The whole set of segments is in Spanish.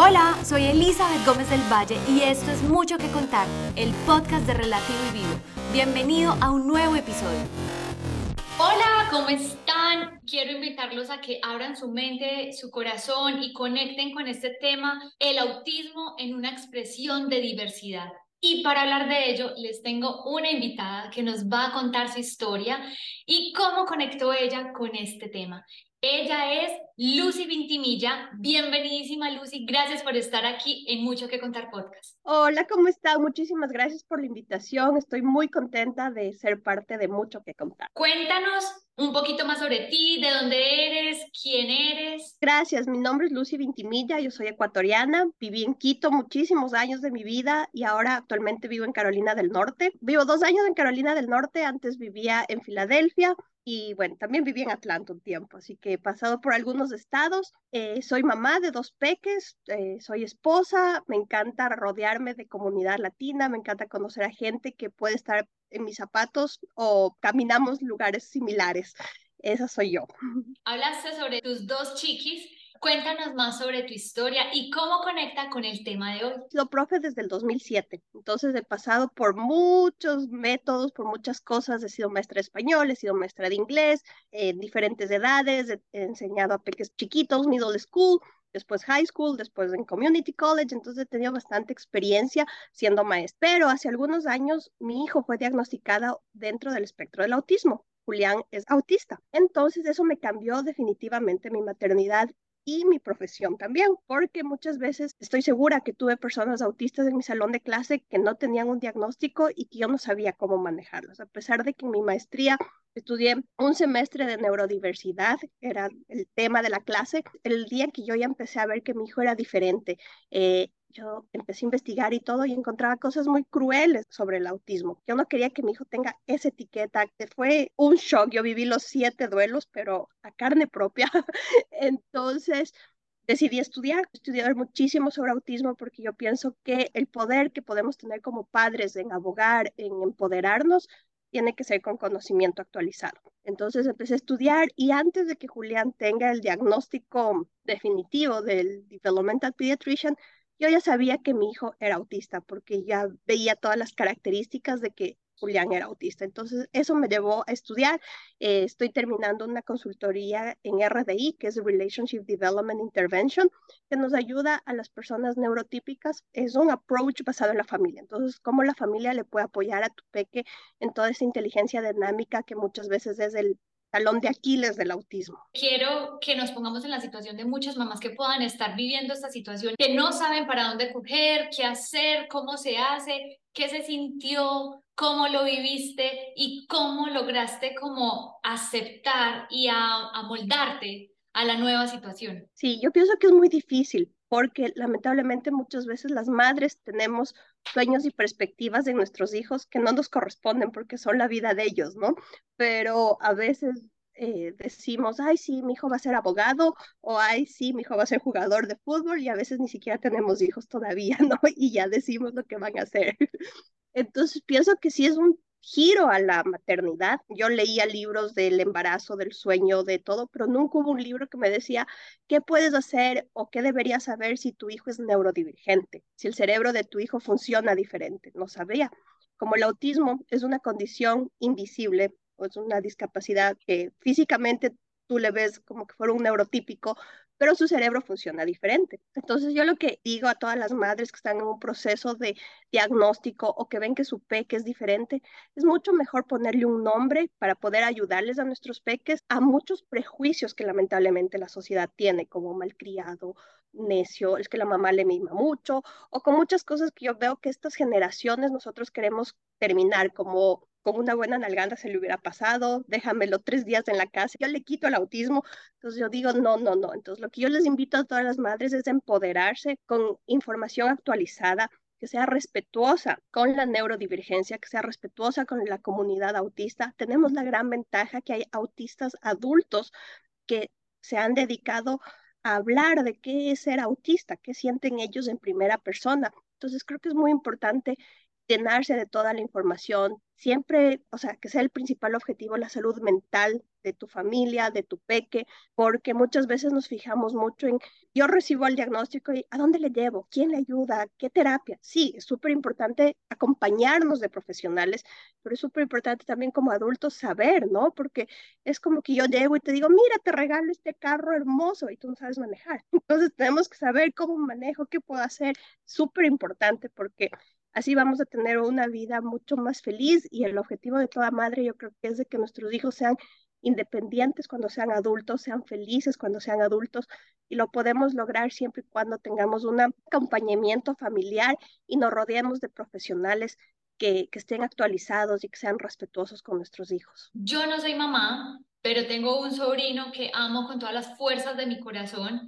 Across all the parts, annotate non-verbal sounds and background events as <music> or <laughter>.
Hola, soy Elizabeth Gómez del Valle y esto es Mucho que Contar, el podcast de Relativo y Vivo. Bienvenido a un nuevo episodio. Hola, ¿cómo están? Quiero invitarlos a que abran su mente, su corazón y conecten con este tema, el autismo en una expresión de diversidad. Y para hablar de ello, les tengo una invitada que nos va a contar su historia y cómo conectó ella con este tema. Ella es Lucy Vintimilla. Bienvenidísima, Lucy. Gracias por estar aquí en Mucho que Contar Podcast. Hola, ¿cómo está? Muchísimas gracias por la invitación. Estoy muy contenta de ser parte de Mucho que Contar. Cuéntanos un poquito más sobre ti, de dónde eres, quién eres. Gracias, mi nombre es Lucy Vintimilla, yo soy ecuatoriana, viví en Quito muchísimos años de mi vida y ahora actualmente vivo en Carolina del Norte. Vivo dos años en Carolina del Norte, antes vivía en Filadelfia, y bueno, también viví en Atlanta un tiempo, así que he pasado por algunos estados. Eh, soy mamá de dos peques, eh, soy esposa, me encanta rodearme de comunidad latina, me encanta conocer a gente que puede estar en mis zapatos o caminamos lugares similares. Esa soy yo. Hablaste sobre tus dos chiquis Cuéntanos más sobre tu historia y cómo conecta con el tema de hoy. Sido profe desde el 2007, entonces he pasado por muchos métodos, por muchas cosas. He sido maestra de español, he sido maestra de inglés en diferentes edades, he, enseñado a peques chiquitos, middle school, después high school, después en community college, entonces he tenido bastante experiencia siendo maestra. Pero hace algunos años mi hijo fue diagnosticado dentro del espectro del autismo. Julián es autista. Entonces eso me cambió definitivamente mi maternidad y mi profesión también, porque muchas veces estoy segura que tuve personas autistas en mi salón de clase que no tenían un diagnóstico y que yo no sabía cómo manejarlos, a pesar de que en mi maestría estudié un semestre de neurodiversidad, era el tema de la clase, el día que yo ya empecé a ver que mi hijo era diferente, eh, yo empecé a investigar y todo y encontraba cosas muy crueles sobre el autismo. Yo no quería que mi hijo tenga esa etiqueta. Fue un shock. Yo viví los siete duelos, pero a carne propia. <laughs> Entonces decidí estudiar, estudiar muchísimo sobre autismo porque yo pienso que el poder que podemos tener como padres en abogar, en empoderarnos, tiene que ser con conocimiento actualizado. Entonces empecé a estudiar y antes de que Julián tenga el diagnóstico definitivo del Developmental Pediatrician, yo ya sabía que mi hijo era autista porque ya veía todas las características de que Julián era autista. Entonces, eso me llevó a estudiar. Eh, estoy terminando una consultoría en RDI, que es Relationship Development Intervention, que nos ayuda a las personas neurotípicas. Es un approach basado en la familia. Entonces, cómo la familia le puede apoyar a tu peque en toda esa inteligencia dinámica que muchas veces es el talón de Aquiles del autismo. Quiero que nos pongamos en la situación de muchas mamás que puedan estar viviendo esta situación, que no saben para dónde coger, qué hacer, cómo se hace, qué se sintió, cómo lo viviste y cómo lograste como aceptar y amoldarte a la nueva situación. Sí, yo pienso que es muy difícil porque lamentablemente muchas veces las madres tenemos sueños y perspectivas de nuestros hijos que no nos corresponden porque son la vida de ellos, ¿no? Pero a veces eh, decimos, ay, sí, mi hijo va a ser abogado, o ay, sí, mi hijo va a ser jugador de fútbol, y a veces ni siquiera tenemos hijos todavía, <laughs> ¿no? Y ya decimos lo que van a hacer. Entonces pienso que sí es un giro a la maternidad. Yo leía libros del embarazo, del sueño, de todo, pero nunca hubo un libro que me decía qué puedes hacer o qué deberías saber si tu hijo es neurodivergente, si el cerebro de tu hijo funciona diferente. No sabría. Como el autismo es una condición invisible es una discapacidad que físicamente tú le ves como que fuera un neurotípico, pero su cerebro funciona diferente. Entonces yo lo que digo a todas las madres que están en un proceso de diagnóstico o que ven que su peque es diferente, es mucho mejor ponerle un nombre para poder ayudarles a nuestros peques a muchos prejuicios que lamentablemente la sociedad tiene, como malcriado, necio, es que la mamá le mima mucho, o con muchas cosas que yo veo que estas generaciones nosotros queremos terminar como con una buena nalgada se le hubiera pasado, déjamelo tres días en la casa, yo le quito el autismo, entonces yo digo, no, no, no, entonces lo que yo les invito a todas las madres es empoderarse con información actualizada, que sea respetuosa con la neurodivergencia, que sea respetuosa con la comunidad autista. Tenemos la gran ventaja que hay autistas adultos que se han dedicado a hablar de qué es ser autista, qué sienten ellos en primera persona. Entonces creo que es muy importante llenarse de toda la información, siempre, o sea, que sea el principal objetivo la salud mental de tu familia, de tu peque, porque muchas veces nos fijamos mucho en, yo recibo el diagnóstico y ¿a dónde le llevo? ¿Quién le ayuda? ¿Qué terapia? Sí, es súper importante acompañarnos de profesionales, pero es súper importante también como adultos saber, ¿no? Porque es como que yo llego y te digo, mira, te regalo este carro hermoso y tú no sabes manejar. <laughs> Entonces tenemos que saber cómo manejo, qué puedo hacer. Súper importante porque Así vamos a tener una vida mucho más feliz y el objetivo de toda madre yo creo que es de que nuestros hijos sean independientes cuando sean adultos, sean felices cuando sean adultos y lo podemos lograr siempre y cuando tengamos un acompañamiento familiar y nos rodeemos de profesionales que, que estén actualizados y que sean respetuosos con nuestros hijos. Yo no soy mamá, pero tengo un sobrino que amo con todas las fuerzas de mi corazón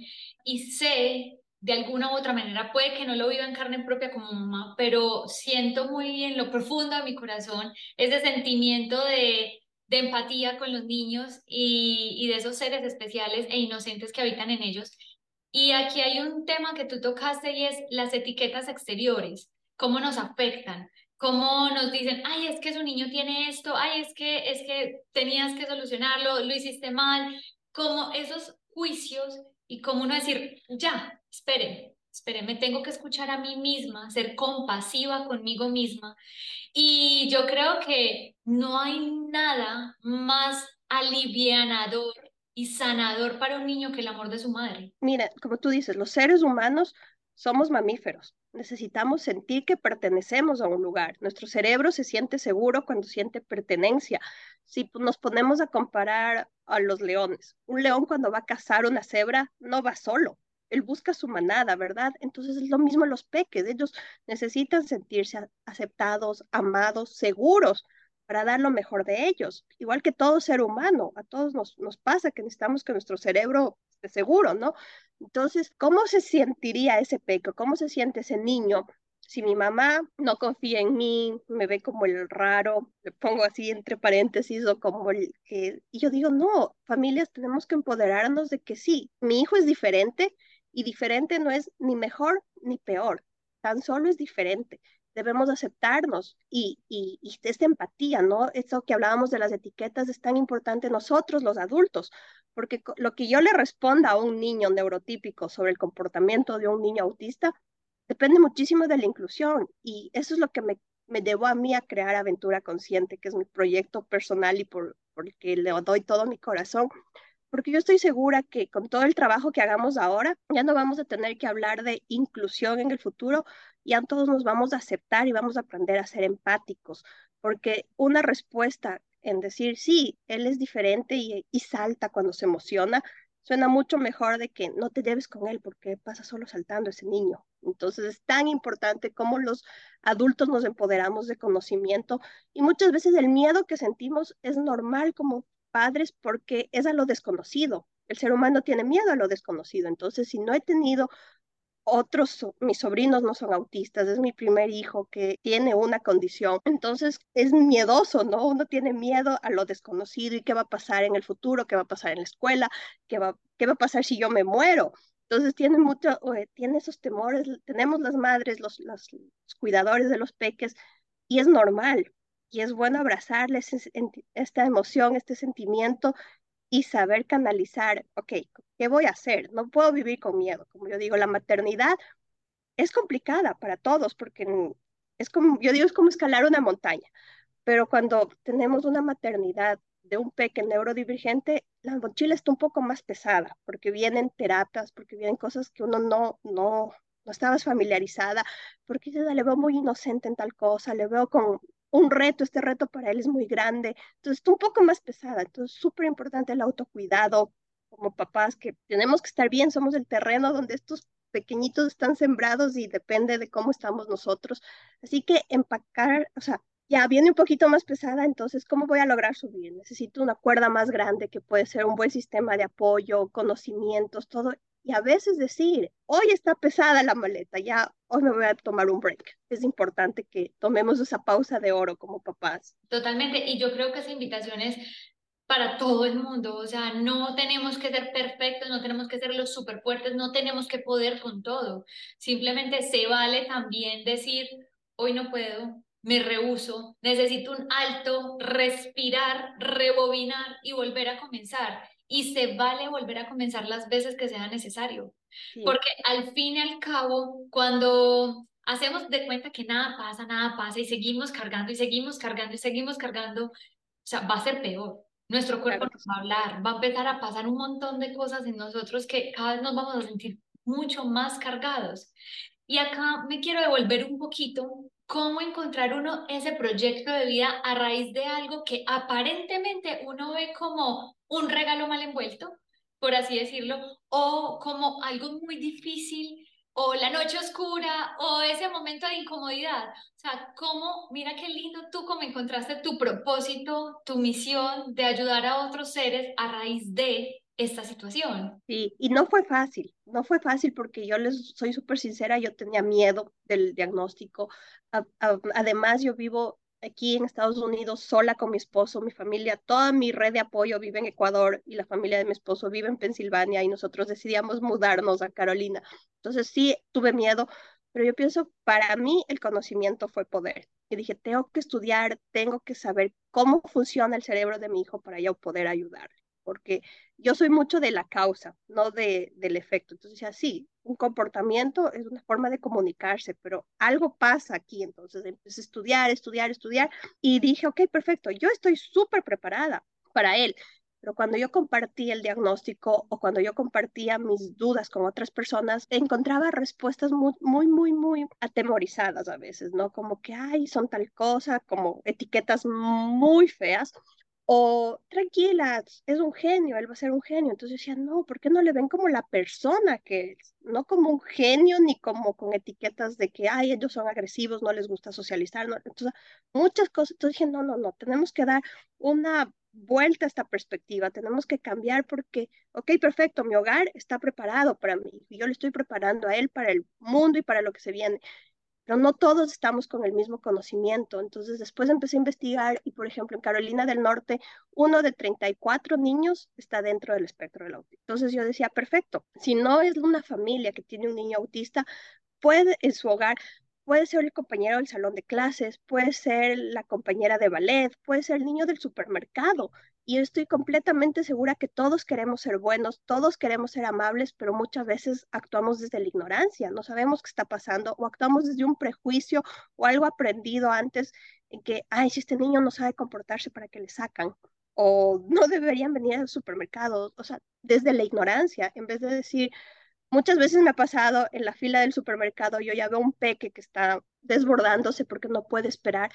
y sé de alguna u otra manera, puede que no lo viva en carne propia como mamá, pero siento muy en lo profundo de mi corazón ese sentimiento de, de empatía con los niños y, y de esos seres especiales e inocentes que habitan en ellos. Y aquí hay un tema que tú tocaste y es las etiquetas exteriores, cómo nos afectan, cómo nos dicen, ay, es que su niño tiene esto, ay, es que, es que tenías que solucionarlo, lo hiciste mal, como esos juicios y cómo uno decir, ya, espere, espere, me tengo que escuchar a mí misma, ser compasiva conmigo misma. Y yo creo que no hay nada más alivianador y sanador para un niño que el amor de su madre. Mira, como tú dices, los seres humanos somos mamíferos. Necesitamos sentir que pertenecemos a un lugar. Nuestro cerebro se siente seguro cuando siente pertenencia. Si nos ponemos a comparar a los leones, un león cuando va a cazar una cebra no va solo, él busca su manada, ¿verdad? Entonces es lo mismo los peques, ellos necesitan sentirse aceptados, amados, seguros para dar lo mejor de ellos, igual que todo ser humano, a todos nos, nos pasa que necesitamos que nuestro cerebro esté seguro, ¿no? Entonces, ¿cómo se sentiría ese peco? ¿Cómo se siente ese niño si mi mamá no confía en mí, me ve como el raro, le pongo así entre paréntesis o como el que... Y yo digo, no, familias tenemos que empoderarnos de que sí, mi hijo es diferente y diferente no es ni mejor ni peor, tan solo es diferente. Debemos aceptarnos y, y, y esta empatía, ¿no? Eso que hablábamos de las etiquetas es tan importante nosotros, los adultos, porque lo que yo le responda a un niño neurotípico sobre el comportamiento de un niño autista depende muchísimo de la inclusión y eso es lo que me, me llevó a mí a crear Aventura Consciente, que es mi proyecto personal y por, por el que le doy todo mi corazón, porque yo estoy segura que con todo el trabajo que hagamos ahora, ya no vamos a tener que hablar de inclusión en el futuro, ya todos nos vamos a aceptar y vamos a aprender a ser empáticos, porque una respuesta en decir, sí, él es diferente y, y salta cuando se emociona, suena mucho mejor de que no te lleves con él porque pasa solo saltando ese niño. Entonces es tan importante como los adultos nos empoderamos de conocimiento y muchas veces el miedo que sentimos es normal como padres porque es a lo desconocido. El ser humano tiene miedo a lo desconocido. Entonces, si no he tenido otros, mis sobrinos no son autistas, es mi primer hijo que tiene una condición. Entonces es miedoso, ¿no? Uno tiene miedo a lo desconocido y qué va a pasar en el futuro, qué va a pasar en la escuela, qué va, qué va a pasar si yo me muero. Entonces tiene mucho, tiene esos temores, tenemos las madres, los, los cuidadores de los peques, y es normal y es bueno abrazarles esta emoción, este sentimiento y saber canalizar, ok, ¿qué voy a hacer? No puedo vivir con miedo. Como yo digo, la maternidad es complicada para todos porque es como, yo digo, es como escalar una montaña, pero cuando tenemos una maternidad de un pequeño neurodivergente, la mochila está un poco más pesada porque vienen terapias, porque vienen cosas que uno no, no, no estabas familiarizada, porque yo le veo muy inocente en tal cosa, le veo con un reto, este reto para él es muy grande, entonces está un poco más pesada, entonces súper importante el autocuidado como papás, que tenemos que estar bien, somos el terreno donde estos pequeñitos están sembrados y depende de cómo estamos nosotros, así que empacar, o sea, ya viene un poquito más pesada, entonces, ¿cómo voy a lograr subir? Necesito una cuerda más grande que puede ser un buen sistema de apoyo, conocimientos, todo, y a veces decir, hoy está pesada la maleta, ya hoy me voy a tomar un break. Es importante que tomemos esa pausa de oro como papás. Totalmente, y yo creo que esa invitación es para todo el mundo, o sea, no tenemos que ser perfectos, no tenemos que ser los súper fuertes, no tenemos que poder con todo. Simplemente se vale también decir, hoy no puedo, me rehuso, necesito un alto, respirar, rebobinar y volver a comenzar. Y se vale volver a comenzar las veces que sea necesario. Porque al fin y al cabo, cuando hacemos de cuenta que nada pasa, nada pasa y seguimos cargando y seguimos cargando y seguimos cargando, o sea, va a ser peor. Nuestro cuerpo nos va a hablar, va a empezar a pasar un montón de cosas en nosotros que cada vez nos vamos a sentir mucho más cargados. Y acá me quiero devolver un poquito cómo encontrar uno ese proyecto de vida a raíz de algo que aparentemente uno ve como un regalo mal envuelto, por así decirlo, o como algo muy difícil o la noche oscura, o ese momento de incomodidad. O sea, cómo, mira qué lindo tú cómo encontraste tu propósito, tu misión de ayudar a otros seres a raíz de esta situación. Sí, y no fue fácil, no fue fácil porque yo les soy súper sincera, yo tenía miedo del diagnóstico. además, yo vivo aquí en Estados Unidos sola con mi esposo, mi familia, toda mi red de apoyo vive en Ecuador y la familia de mi esposo vive en Pensilvania y nosotros decidíamos mudarnos a Carolina. Entonces sí, tuve miedo, pero yo pienso, para mí el conocimiento fue poder. Y dije, tengo que estudiar, tengo que saber cómo funciona el cerebro de mi hijo para yo poder ayudarle porque yo soy mucho de la causa, no de, del efecto. Entonces, sí, un comportamiento es una forma de comunicarse, pero algo pasa aquí. Entonces, empecé a estudiar, estudiar, estudiar y dije, ok, perfecto, yo estoy súper preparada para él. Pero cuando yo compartí el diagnóstico o cuando yo compartía mis dudas con otras personas, encontraba respuestas muy, muy, muy, muy atemorizadas a veces, ¿no? Como que, ay, son tal cosa, como etiquetas muy feas o tranquila, es un genio, él va a ser un genio. Entonces decía, no, ¿por qué no le ven como la persona que es? No como un genio ni como con etiquetas de que, ay, ellos son agresivos, no les gusta socializar. Entonces, muchas cosas. Entonces dije, no, no, no, tenemos que dar una vuelta a esta perspectiva, tenemos que cambiar porque, ok, perfecto, mi hogar está preparado para mí yo le estoy preparando a él para el mundo y para lo que se viene pero no todos estamos con el mismo conocimiento. Entonces después empecé a investigar y, por ejemplo, en Carolina del Norte, uno de 34 niños está dentro del espectro del autismo. Entonces yo decía, perfecto, si no es una familia que tiene un niño autista, puede en su hogar Puede ser el compañero del salón de clases, puede ser la compañera de ballet, puede ser el niño del supermercado. Y estoy completamente segura que todos queremos ser buenos, todos queremos ser amables, pero muchas veces actuamos desde la ignorancia, no sabemos qué está pasando o actuamos desde un prejuicio o algo aprendido antes en que, ay, si este niño no sabe comportarse para que le sacan o no deberían venir al supermercado, o sea, desde la ignorancia, en vez de decir, Muchas veces me ha pasado en la fila del supermercado, yo ya veo un peque que está desbordándose porque no puede esperar.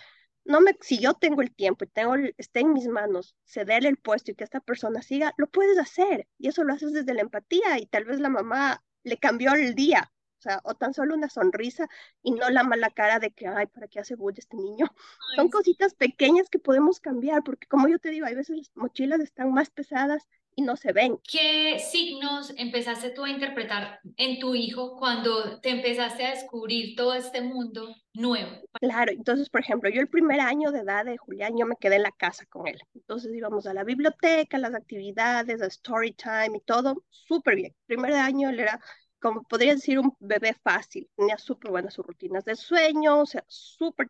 No me, si yo tengo el tiempo y tengo, está en mis manos cederle el puesto y que esta persona siga, lo puedes hacer. Y eso lo haces desde la empatía y tal vez la mamá le cambió el día, o sea, o tan solo una sonrisa y no la mala cara de que, ay, ¿para qué hace bulla este niño? Son cositas pequeñas que podemos cambiar, porque como yo te digo, hay veces las mochilas están más pesadas y no se ven. ¿Qué signos empezaste tú a interpretar en tu hijo cuando te empezaste a descubrir todo este mundo nuevo? Claro, entonces, por ejemplo, yo el primer año de edad de Julián, yo me quedé en la casa con él. Entonces íbamos a la biblioteca, las actividades, a story time y todo, súper bien. El primer año él era como podría decir un bebé fácil, tenía súper buenas sus rutinas de sueño, o sea, súper,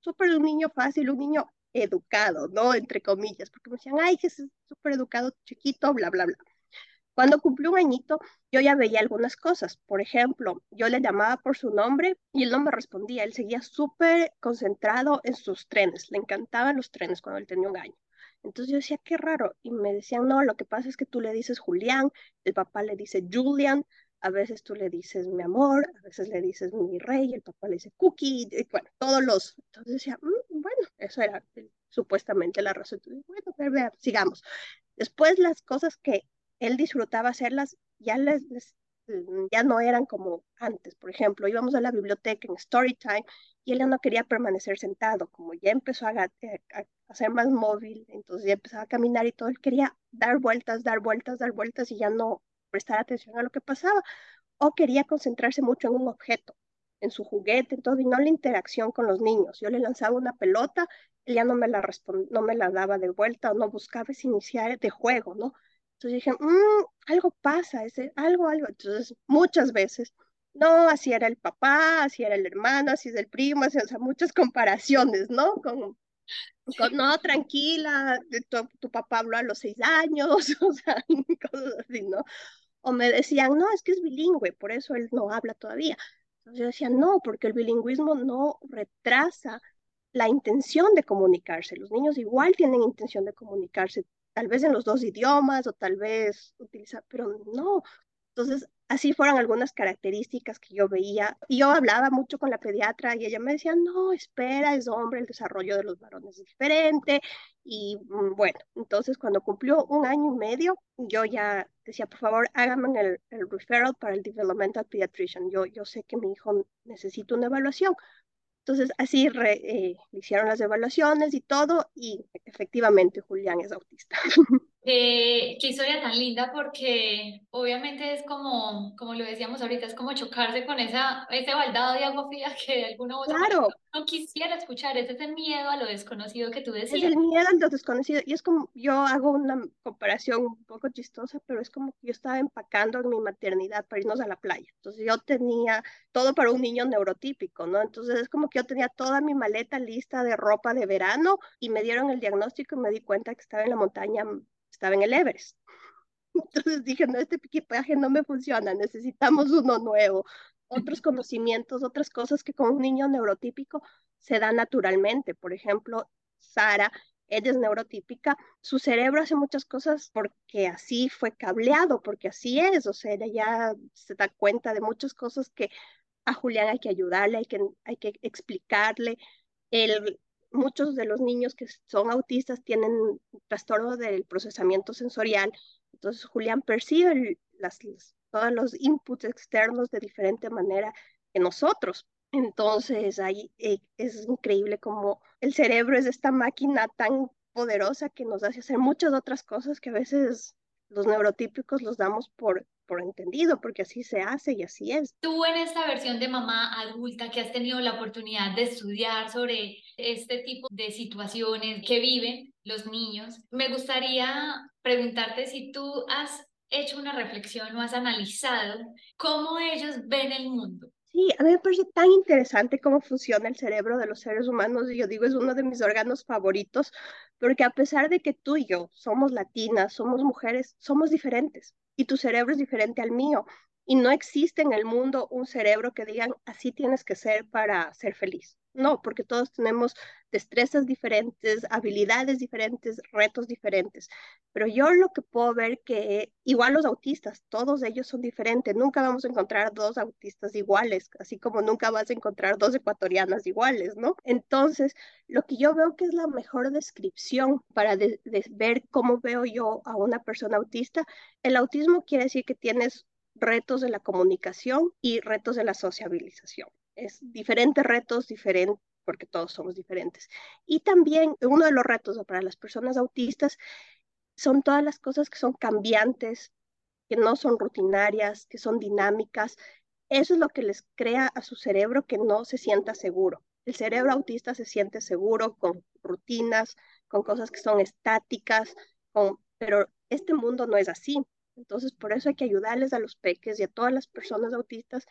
súper un niño fácil, un niño educado, ¿no? Entre comillas, porque me decían, ay, que es súper educado, chiquito, bla, bla, bla. Cuando cumplió un añito, yo ya veía algunas cosas. Por ejemplo, yo le llamaba por su nombre y él no me respondía. Él seguía súper concentrado en sus trenes. Le encantaban los trenes cuando él tenía un año. Entonces yo decía, qué raro. Y me decían, no, lo que pasa es que tú le dices Julián, el papá le dice Julian, a veces tú le dices mi amor, a veces le dices mi rey, el papá le dice cookie, bueno, todos los. Entonces decía, mm, bueno, eso era supuestamente la razón. bueno, sigamos. Después las cosas que él disfrutaba hacerlas ya les, mm, ya no eran como antes. Por ejemplo, íbamos a la biblioteca en story time y él ya no quería permanecer sentado, como ya empezó a, eh, a, a, ser más móvil, entonces ya empezaba a caminar y todo, él quería dar vueltas, dar vueltas, dar vueltas y ya no prestar atención a lo que pasaba, o quería concentrarse mucho en un objeto, en su juguete, en todo, y no la interacción con los niños. Yo le lanzaba una pelota, él ya no me la, no me la daba de vuelta, o no buscaba iniciar de juego, ¿no? Entonces dije, mmm, algo pasa, algo, algo. Entonces, muchas veces no, así era el papá, así era el hermano, así es el primo, así, o sea, muchas comparaciones, ¿no? Con no, tranquila, tu, tu, papá habló a los seis años, <laughs> o sea, cosas así, ¿no? O me decían, no, es que es bilingüe, por eso él no habla todavía. Entonces yo decía, no, porque el bilingüismo no retrasa la intención de comunicarse. Los niños igual tienen intención de comunicarse, tal vez en los dos idiomas o tal vez utilizar, pero no. Entonces, así fueron algunas características que yo veía. Yo hablaba mucho con la pediatra y ella me decía, no, espera, es hombre, el desarrollo de los varones es diferente. Y mm, bueno, entonces cuando cumplió un año y medio, yo ya decía, por favor, háganme el, el referral para el developmental pediatrician. Yo, yo sé que mi hijo necesita una evaluación. Entonces, así eh, hicieron las evaluaciones y todo, y efectivamente Julián es autista. <laughs> Eh, qué historia tan linda porque obviamente es como, como lo decíamos ahorita, es como chocarse con esa, ese baldado de agua fría <laughs> que de alguna otra claro. no quisiera escuchar, es ese miedo a lo desconocido que tú decías. Es el miedo a lo desconocido y es como, yo hago una comparación un poco chistosa, pero es como que yo estaba empacando en mi maternidad para irnos a la playa. Entonces yo tenía todo para un niño neurotípico, ¿no? Entonces es como que yo tenía toda mi maleta lista de ropa de verano y me dieron el diagnóstico y me di cuenta que estaba en la montaña estaba en el Everest. <laughs> Entonces dije, no, este equipaje no me funciona, necesitamos uno nuevo. Otros conocimientos, otras cosas que con un niño neurotípico se dan naturalmente. Por ejemplo, Sara, ella es neurotípica, su cerebro hace muchas cosas porque así fue cableado, porque así es, o sea, ella ya se da cuenta de muchas cosas que a Julián hay que ayudarle, hay que, hay que explicarle. El, muchos de los niños que son autistas tienen trastorno del procesamiento sensorial. Entonces, Julián percibe las, todos los inputs externos de diferente manera que nosotros. Entonces, ahí eh, es increíble como el cerebro es esta máquina tan poderosa que nos hace hacer muchas otras cosas que a veces los neurotípicos los damos por, por entendido, porque así se hace y así es. Tú en esta versión de mamá adulta que has tenido la oportunidad de estudiar sobre este tipo de situaciones que viven los niños, me gustaría preguntarte si tú has hecho una reflexión o has analizado cómo ellos ven el mundo. Sí, a mí me parece tan interesante cómo funciona el cerebro de los seres humanos y yo digo es uno de mis órganos favoritos porque a pesar de que tú y yo somos latinas, somos mujeres, somos diferentes y tu cerebro es diferente al mío y no existe en el mundo un cerebro que digan así tienes que ser para ser feliz. No, porque todos tenemos destrezas diferentes, habilidades diferentes, retos diferentes. Pero yo lo que puedo ver que igual los autistas, todos ellos son diferentes. Nunca vamos a encontrar dos autistas iguales, así como nunca vas a encontrar dos ecuatorianas iguales, ¿no? Entonces, lo que yo veo que es la mejor descripción para ver cómo veo yo a una persona autista, el autismo quiere decir que tienes retos de la comunicación y retos de la sociabilización es diferentes retos, diferentes porque todos somos diferentes. Y también uno de los retos para las personas autistas son todas las cosas que son cambiantes, que no son rutinarias, que son dinámicas. Eso es lo que les crea a su cerebro que no se sienta seguro. El cerebro autista se siente seguro con rutinas, con cosas que son estáticas, con... pero este mundo no es así. Entonces, por eso hay que ayudarles a los peques y a todas las personas autistas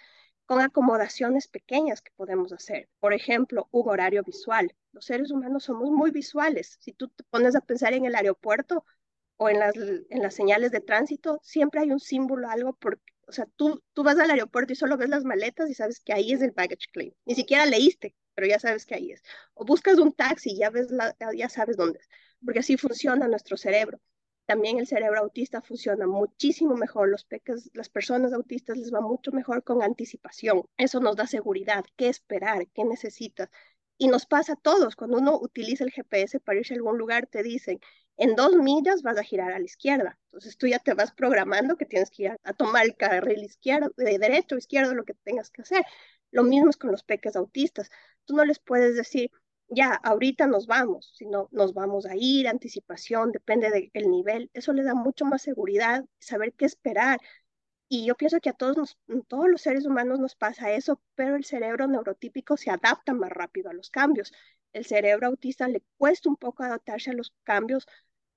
con acomodaciones pequeñas que podemos hacer. Por ejemplo, un horario visual. Los seres humanos somos muy visuales. Si tú te pones a pensar en el aeropuerto o en las, en las señales de tránsito, siempre hay un símbolo, algo, porque, o sea, tú, tú vas al aeropuerto y solo ves las maletas y sabes que ahí es el baggage claim. Ni siquiera leíste, pero ya sabes que ahí es. O buscas un taxi y ya, ves la, ya sabes dónde es, porque así funciona nuestro cerebro. También el cerebro autista funciona muchísimo mejor. Las personas autistas les va mucho mejor con anticipación. Eso nos da seguridad, qué esperar, qué necesitas. Y nos pasa a todos. Cuando uno utiliza el GPS para irse a algún lugar, te dicen, en dos millas vas a girar a la izquierda. Entonces tú ya te vas programando que tienes que ir a, tomar el carril izquierdo, de derecho izquierdo, lo que tengas que hacer. Lo mismo es con los peques autistas. Tú no les puedes decir, ya, ahorita nos vamos, sino nos vamos a ir, anticipación, depende del nivel. Eso le da mucho más seguridad, saber qué esperar. Y yo pienso que a todos, todos los seres humanos nos pasa eso, pero el cerebro neurotípico se adapta más rápido a los cambios. El cerebro autista le cuesta un poco adaptarse a los cambios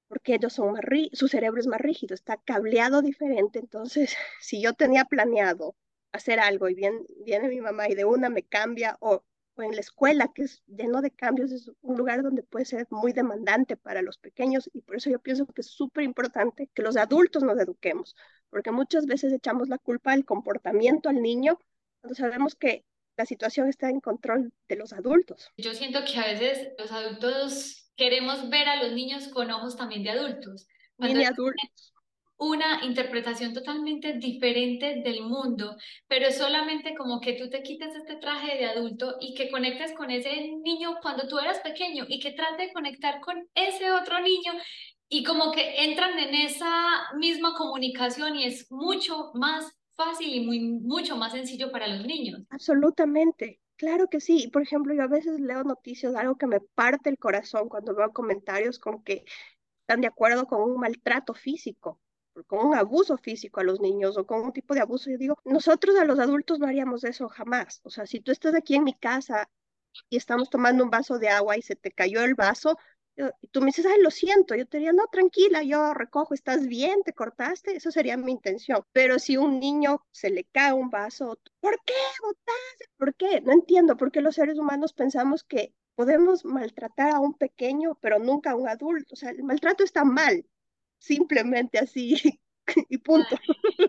porque ellos son más su cerebro es más rígido, está cableado diferente. Entonces, <laughs> si yo tenía planeado hacer algo y viene, viene mi mamá y de una me cambia o, o en la escuela, que es lleno de cambios, es un lugar donde puede ser muy demandante para los pequeños y por eso yo pienso que es súper importante que los adultos nos eduquemos, porque muchas veces echamos la culpa del comportamiento al niño cuando sabemos que la situación está en control de los adultos. Yo siento que a veces los adultos queremos ver a los niños con ojos también de adultos. Mini adultos una interpretación totalmente diferente del mundo, pero solamente como que tú te quites este traje de adulto y que conectes con ese niño cuando tú eras pequeño y que trate de conectar con ese otro niño y como que entran en esa misma comunicación y es mucho más fácil y muy, mucho más sencillo para los niños. Absolutamente. Claro que sí. Por ejemplo, yo a veces leo noticias, algo que me parte el corazón cuando veo comentarios con que están de acuerdo con un maltrato físico con un abuso físico a los niños o con un tipo de abuso, yo digo, nosotros a los adultos no haríamos eso jamás. O sea, si tú estás aquí en mi casa y estamos tomando un vaso de agua y se te cayó el vaso, y tú me dices, ay, lo siento, yo te diría, no, tranquila, yo recojo, estás bien, te cortaste, eso sería mi intención. Pero si un niño se le cae un vaso, ¿por qué botaste? ¿Por qué? No entiendo por qué los seres humanos pensamos que podemos maltratar a un pequeño, pero nunca a un adulto. O sea, el maltrato está mal, simplemente así <laughs> y punto.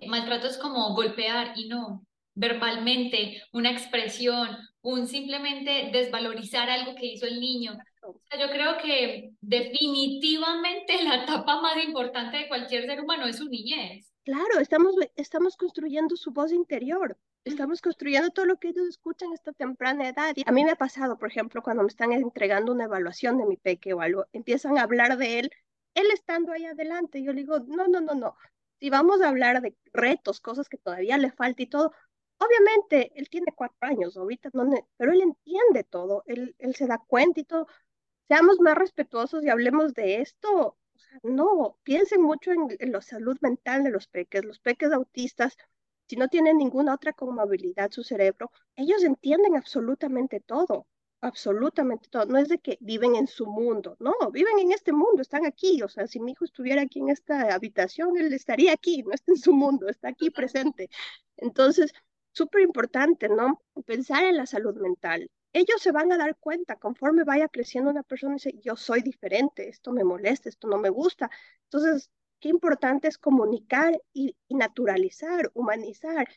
Maltrato es como golpear y no verbalmente, una expresión, un simplemente desvalorizar algo que hizo el niño. yo creo que definitivamente la etapa más importante de cualquier ser humano es su niñez. Claro, estamos, estamos construyendo su voz interior, estamos construyendo todo lo que ellos escuchan a esta temprana edad. Y a mí me ha pasado, por ejemplo, cuando me están entregando una evaluación de mi peque o algo, empiezan a hablar de él él estando ahí adelante, yo le digo, no, no, no, no, si vamos a hablar de retos, cosas que todavía le falta y todo, obviamente él tiene cuatro años, ahorita no, pero él entiende todo, él, él se da cuenta y todo. Seamos más respetuosos y hablemos de esto. No, piensen mucho en, en, la salud mental de los peques. Los peques autistas, si no tienen ninguna otra comorbilidad su cerebro, ellos entienden absolutamente todo absolutamente todo. No es de que viven en su mundo, no, viven en este mundo, están aquí. O sea, si mi hijo estuviera aquí en esta habitación, él estaría aquí, no está en su mundo, está aquí presente. Entonces, súper importante, ¿no? Pensar en la salud mental. Ellos se van a dar cuenta conforme vaya creciendo una persona y dice, yo soy diferente, esto me molesta, esto no me gusta. Entonces, qué importante es comunicar y, y naturalizar, humanizar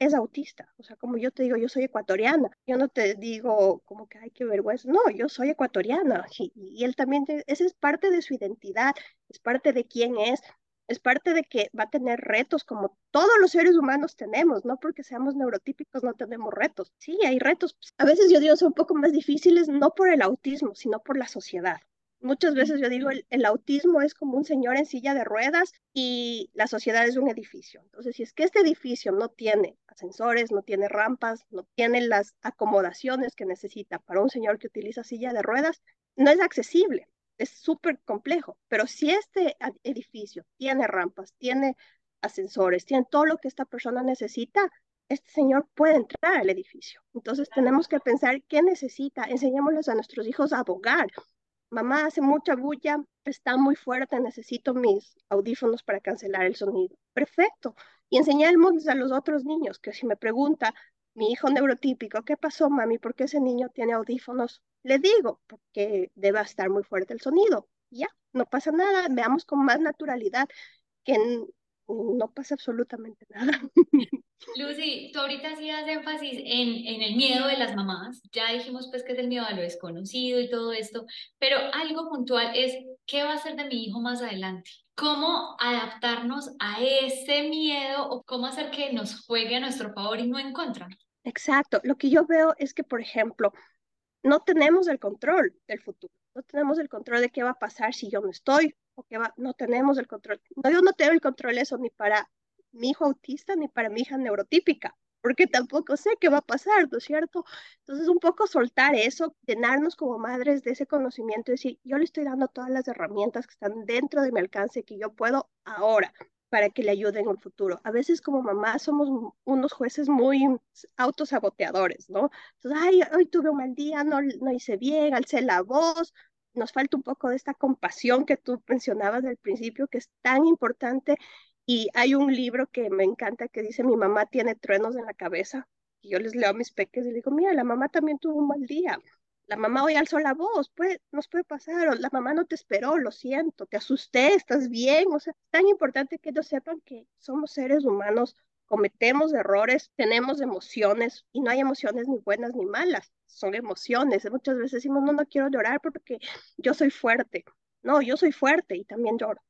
es autista. O sea, como yo te digo, yo soy ecuatoriana. Yo no te digo como que, ay, qué vergüenza. No, yo soy ecuatoriana. Y, él también, esa es parte de su identidad, es parte de quién es, es parte de que va a tener retos como todos los seres humanos tenemos, no porque seamos neurotípicos no tenemos retos. Sí, hay retos. A veces yo digo son un poco más difíciles, no por el autismo, sino por la sociedad. Muchas veces yo digo, el, autismo es como un señor en silla de ruedas y la sociedad es un edificio. Entonces, si es que este edificio no tiene ascensores, no tiene rampas, no tiene las acomodaciones que necesita para un señor que utiliza silla de ruedas, no es accesible, es súper complejo. Pero si este edificio tiene rampas, tiene ascensores, tiene todo lo que esta persona necesita, este señor puede entrar al edificio. Entonces tenemos que pensar qué necesita. Enseñémosles a nuestros hijos a abogar, mamá hace mucha bulla, está muy fuerte, necesito mis audífonos para cancelar el sonido. Perfecto. Y enseñemos a los otros niños que si me pregunta mi hijo neurotípico, ¿qué pasó, mami? ¿Por qué ese niño tiene audífonos? Le digo, porque debe estar muy fuerte el sonido. Ya, no pasa nada, veamos con más naturalidad que no pasa absolutamente nada. <laughs> Lucy, tú ahorita hacías énfasis en, en el miedo de las mamás. Ya dijimos pues que es el miedo a lo desconocido y todo esto, pero algo puntual es, ¿qué va a hacer de mi hijo más adelante? ¿Cómo adaptarnos a ese miedo o cómo hacer que nos juegue a nuestro favor y no en contra? Exacto. Lo que yo veo es que, por ejemplo, no tenemos el control del futuro. No tenemos el control de qué va a pasar si yo no estoy o qué va, no tenemos el control. No, yo no tengo el control eso ni para mi hijo autista ni para mi hija neurotípica, porque tampoco sé qué va a pasar, ¿no es cierto? Entonces, un poco soltar eso, llenarnos como madres de ese conocimiento, decir, yo le estoy dando todas las herramientas que están dentro de mi alcance, que yo puedo ahora para que le ayuden en el futuro. A veces como mamá somos unos jueces muy autosaboteadores, ¿no? Entonces, ay, hoy tuve un mal día, no, no hice bien, alcé la voz, nos falta un poco de esta compasión que tú mencionabas al principio, que es tan importante Y hay un libro que me encanta que dice, mi mamá tiene truenos en la cabeza. Y yo les leo a mis peques y les digo, mira, la mamá también tuvo un mal día. La mamá hoy alzó la voz, puede, nos puede pasar, o la mamá no te esperó, lo siento, te asusté, estás bien. O sea, es tan importante que ellos sepan que somos seres humanos, cometemos errores, tenemos emociones y no hay emociones ni buenas ni malas, son emociones. Muchas veces decimos, no, no quiero llorar porque yo soy fuerte. No, yo soy fuerte y también lloro.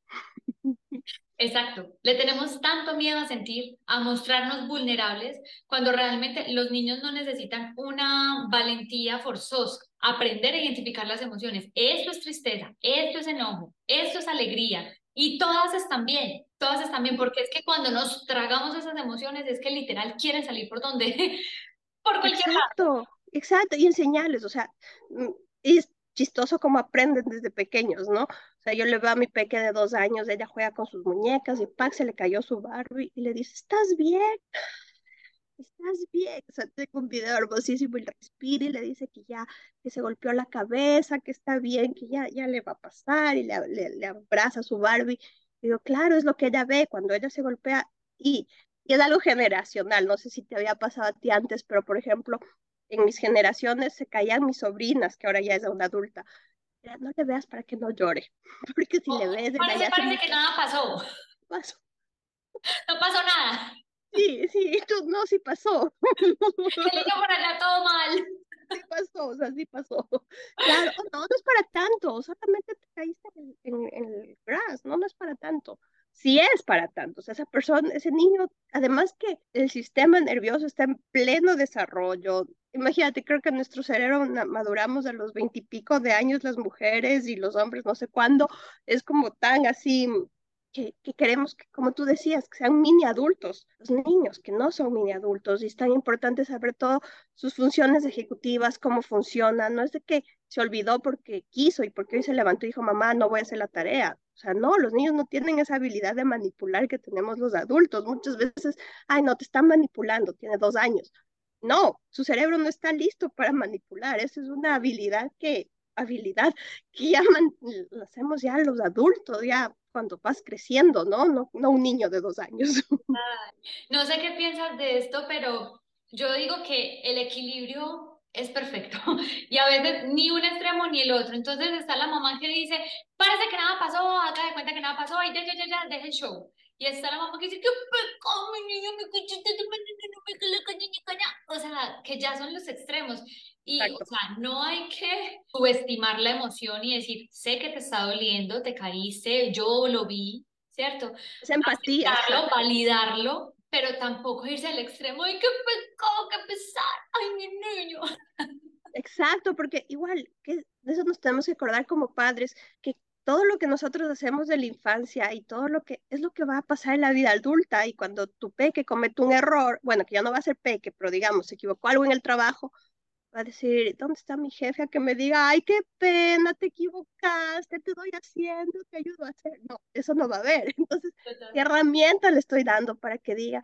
Exacto. Le tenemos tanto miedo a sentir, a mostrarnos vulnerables, cuando realmente los niños no necesitan una valentía forzosa. Aprender a identificar las emociones. Esto es tristeza, esto es enojo, esto es alegría. Y todas están bien, todas están bien, porque es que cuando nos tragamos esas emociones es que literal quieren salir por donde, <laughs> por cualquier exacto, lado. Exacto, y enseñarles, o sea, mm, es chistoso como aprenden desde pequeños, ¿no? O sea, yo le veo a mi peque de dos años, ella juega con sus muñecas y Pac se le cayó su Barbie y le dice, ¿estás bien? ¿Estás bien? O sea, tengo un video hermosísimo y respira y le dice que ya, que se golpeó la cabeza, que está bien, que ya, ya le va a pasar y le, le, abraza a su Barbie. digo, claro, es lo que ella ve cuando ella se golpea y, y es algo generacional. No sé si te había pasado a ti antes, pero por ejemplo, en mis generaciones se caían mis sobrinas, que ahora ya es una adulta, no le veas para que no llore, <laughs> porque si le ves... Parece, parece que nada pasó. <laughs> Pasó. No pasó nada. Sí, sí, tú, no, sí pasó. <laughs> Se le por allá todo mal. Sí pasó, o sea, sí pasó. Claro, no, no es para tanto, solamente te caíste en, en, en el grass, no, no es para tanto sí es para tanto. O sea, esa persona, ese niño, además que el sistema nervioso está en pleno desarrollo. Imagínate, creo que nuestro cerebro maduramos a los veintipico de años las mujeres y los hombres, no sé cuándo, es como tan así que, que, queremos, que, como tú decías, que sean mini adultos, los niños que no son mini adultos, y es tan importante saber todo sus funciones ejecutivas, cómo funcionan, no es de que se olvidó porque quiso y porque hoy se levantó y dijo, mamá, no voy a hacer la tarea. O sea, no, los niños no tienen esa habilidad de manipular que tenemos los adultos. Muchas veces, ay, no, te están manipulando, tiene dos años. No, su cerebro no está listo para manipular. Esa es una habilidad que, habilidad que ya lo hacemos ya los adultos, ya cuando vas creciendo, ¿no? No, no un niño de dos años. <laughs> no sé qué piensas de esto, pero yo digo que el equilibrio es perfecto. <laughs> Y a veces ni un extremo ni el otro. Entonces está la mamá que dice, parece que nada pasó, haga de cuenta que nada pasó, y ya, ya, ya, deja el show. Y está la mamá que dice, qué pecado, mi niño, me cachete, me O sea, que ya son los extremos. Y, o sea, no hay que subestimar la emoción y decir, sé que te está doliendo, te caíste, yo lo vi, ¿cierto? Es empatía. validarlo, pero tampoco irse al extremo y qué pecado, qué pesar, ay, mi niño. <laughs> Exacto, porque igual, que de eso nos tenemos que acordar como padres, que todo lo que nosotros hacemos de la infancia y todo lo que es lo que va a pasar en la vida adulta y cuando tu peque comete un error, bueno, que ya no va a ser peque, pero digamos, se equivocó algo en el trabajo, va a decir, ¿dónde está mi jefe? A que me diga, ay, qué pena, te equivocaste, te doy haciendo, te ayudo a hacer. No, eso no va a haber. <laughs> Entonces, ¿qué herramienta le estoy dando para que diga,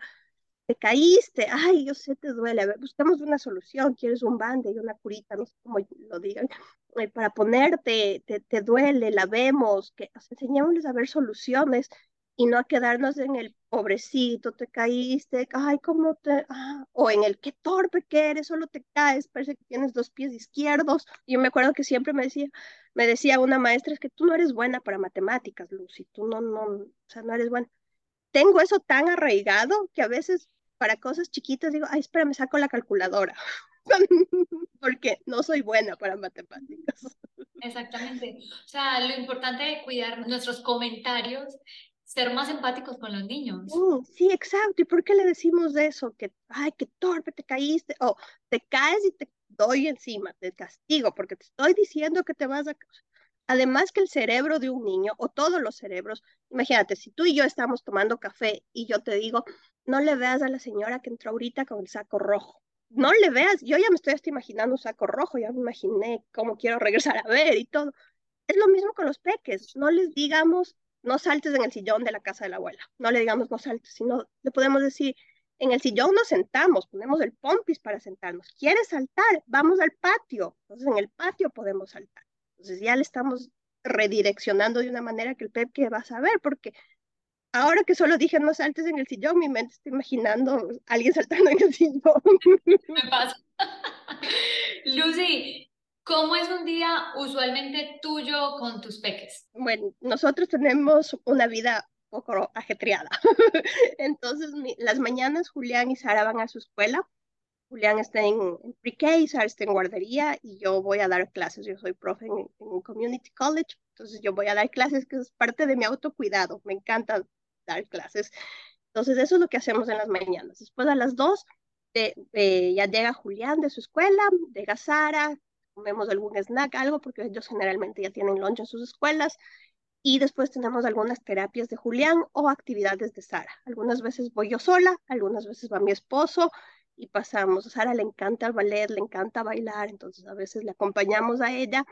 te caíste, ay, yo sé, te duele, a ver, buscamos una solución, quieres un bande y una curita, no sé cómo lo digan, eh, para ponerte, te, te, duele, la vemos, que os enseñémosles a ver soluciones y no a quedarnos en el pobrecito, te caíste, ay, cómo te, ah", o en el qué torpe que eres, solo te caes, parece que tienes dos pies izquierdos. Yo me acuerdo que siempre me decía, me decía una maestra, es que tú no eres buena para matemáticas, Lucy, tú no, no, o sea, no eres buena. Tengo eso tan arraigado que a veces para cosas chiquitas digo, ay, espera, me saco la calculadora, <laughs> porque no soy buena para matemáticas. Exactamente. O sea, lo importante es cuidar nuestros comentarios ser más empáticos con los niños. Mm, sí, exacto. ¿Y por qué le decimos eso? Que, ay, qué torpe te caíste, o te caes y te doy encima, te castigo, porque te estoy diciendo que te vas a... Además que el cerebro de un niño, o todos los cerebros, imagínate, si tú y yo estamos tomando café y yo te digo, no le veas a la señora que entró ahorita con el saco rojo. No le veas, yo ya me estoy hasta imaginando un saco rojo, ya me imaginé cómo quiero regresar a ver y todo. Es lo mismo con los peques, no les digamos, no saltes en el sillón de la casa de la abuela. No le digamos no saltes, sino le podemos decir, en el sillón nos sentamos, ponemos el pompis para sentarnos. ¿Quieres saltar? Vamos al patio. Entonces en el patio podemos saltar. Entonces ya le estamos redireccionando de una manera que el Pepe va a saber, porque ahora que solo dije no saltes en el sillón, mi mente está imaginando a alguien saltando en el sillón. Me pasa. <laughs> Lucy, ¿cómo es un día usualmente tuyo con tus peques? Bueno, nosotros tenemos una vida un poco ajetreada. <laughs> Entonces, las mañanas Julián y Sara van a su escuela. Julián está en, pre-K, Sara está en guardería y yo voy a dar clases. Yo soy profe en, un community college, entonces yo voy a dar clases que es parte de mi autocuidado. Me encanta dar clases. Entonces, eso es lo que hacemos en las mañanas. Después a las dos eh, ya llega Julián de su escuela, llega Sara, comemos algún snack, algo, porque ellos generalmente ya tienen lunch en sus escuelas. Y después tenemos algunas terapias de Julián o actividades de Sara. Algunas veces voy yo sola, algunas veces va mi esposo y pasamos. A Sara le encanta el ballet, le encanta bailar, entonces a veces le acompañamos a ella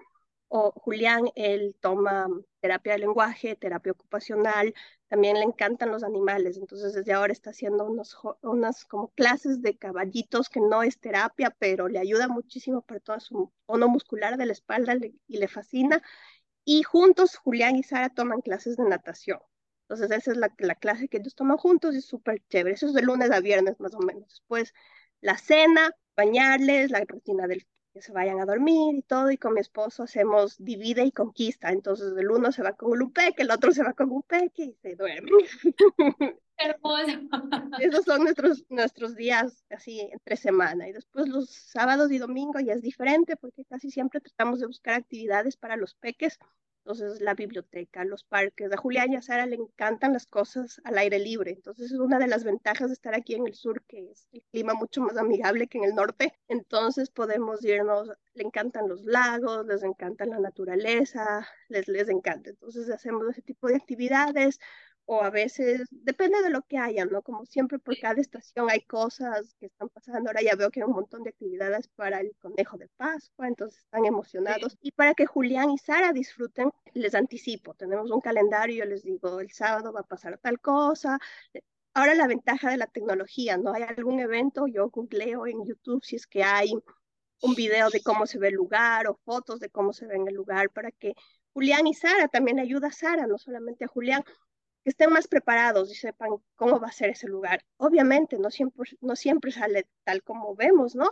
o Julián, él toma terapia de lenguaje, terapia ocupacional, también le encantan los animales, entonces desde ahora está haciendo unos, unas como clases de caballitos que no es terapia, pero le ayuda muchísimo para todo su tono muscular de la espalda y le fascina. Y juntos Julián y Sara toman clases de natación. Entonces esa es la, la clase que ellos toman juntos y es súper chévere. Eso es de lunes a viernes más o menos. Después la cena, bañarles, la rutina del que se vayan a dormir y todo, y con mi esposo hacemos divide y conquista, entonces el uno se va con un peque, el otro se va con un peque y se duerme. <laughs> Hermoso. Esos son nuestros, nuestros días así entre semana, y después los sábados y domingos ya es diferente porque casi siempre tratamos de buscar actividades para los peques entonces, la biblioteca, los parques. A Julián y a Sara le encantan las cosas al aire libre. Entonces, es una de las ventajas de estar aquí en el sur, que es el clima mucho más amigable que en el norte. Entonces, podemos irnos, le encantan los lagos, les encanta la naturaleza, les, les encanta. Entonces, hacemos ese tipo de actividades o a veces, depende de lo que haya, ¿no? Como siempre por cada estación hay cosas que están pasando. Ahora ya veo que hay un montón de actividades para el conejo de Pascua, entonces están emocionados. Y para que Julián y Sara disfruten, les anticipo, tenemos un calendario, yo les digo, el sábado va a pasar tal cosa. Ahora la ventaja de la tecnología, ¿no? Hay algún evento, yo googleo en YouTube si es que hay un video de cómo se ve el lugar o fotos de cómo se ve en el lugar para que Julián y Sara también ayuda a Sara, no solamente a Julián, que estén más preparados y sepan cómo va a ser ese lugar. Obviamente no siempre, no siempre sale tal como vemos, ¿no?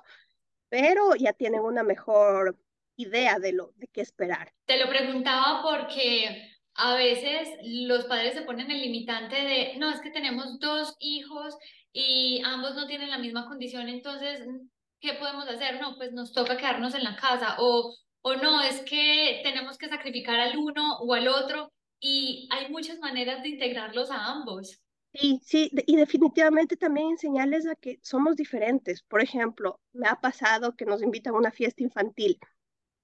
Pero ya tienen una mejor idea de lo de qué esperar. Te lo preguntaba porque a veces los padres se ponen el limitante de, no, es que tenemos dos hijos y ambos no tienen la misma condición, entonces, ¿qué podemos hacer? No, pues nos toca quedarnos en la casa o, o no, es que tenemos que sacrificar al uno o al otro y hay muchas maneras de integrarlos a ambos. Sí, sí, y definitivamente también enseñarles a que somos diferentes. Por ejemplo, me ha pasado que nos invitan a una fiesta infantil.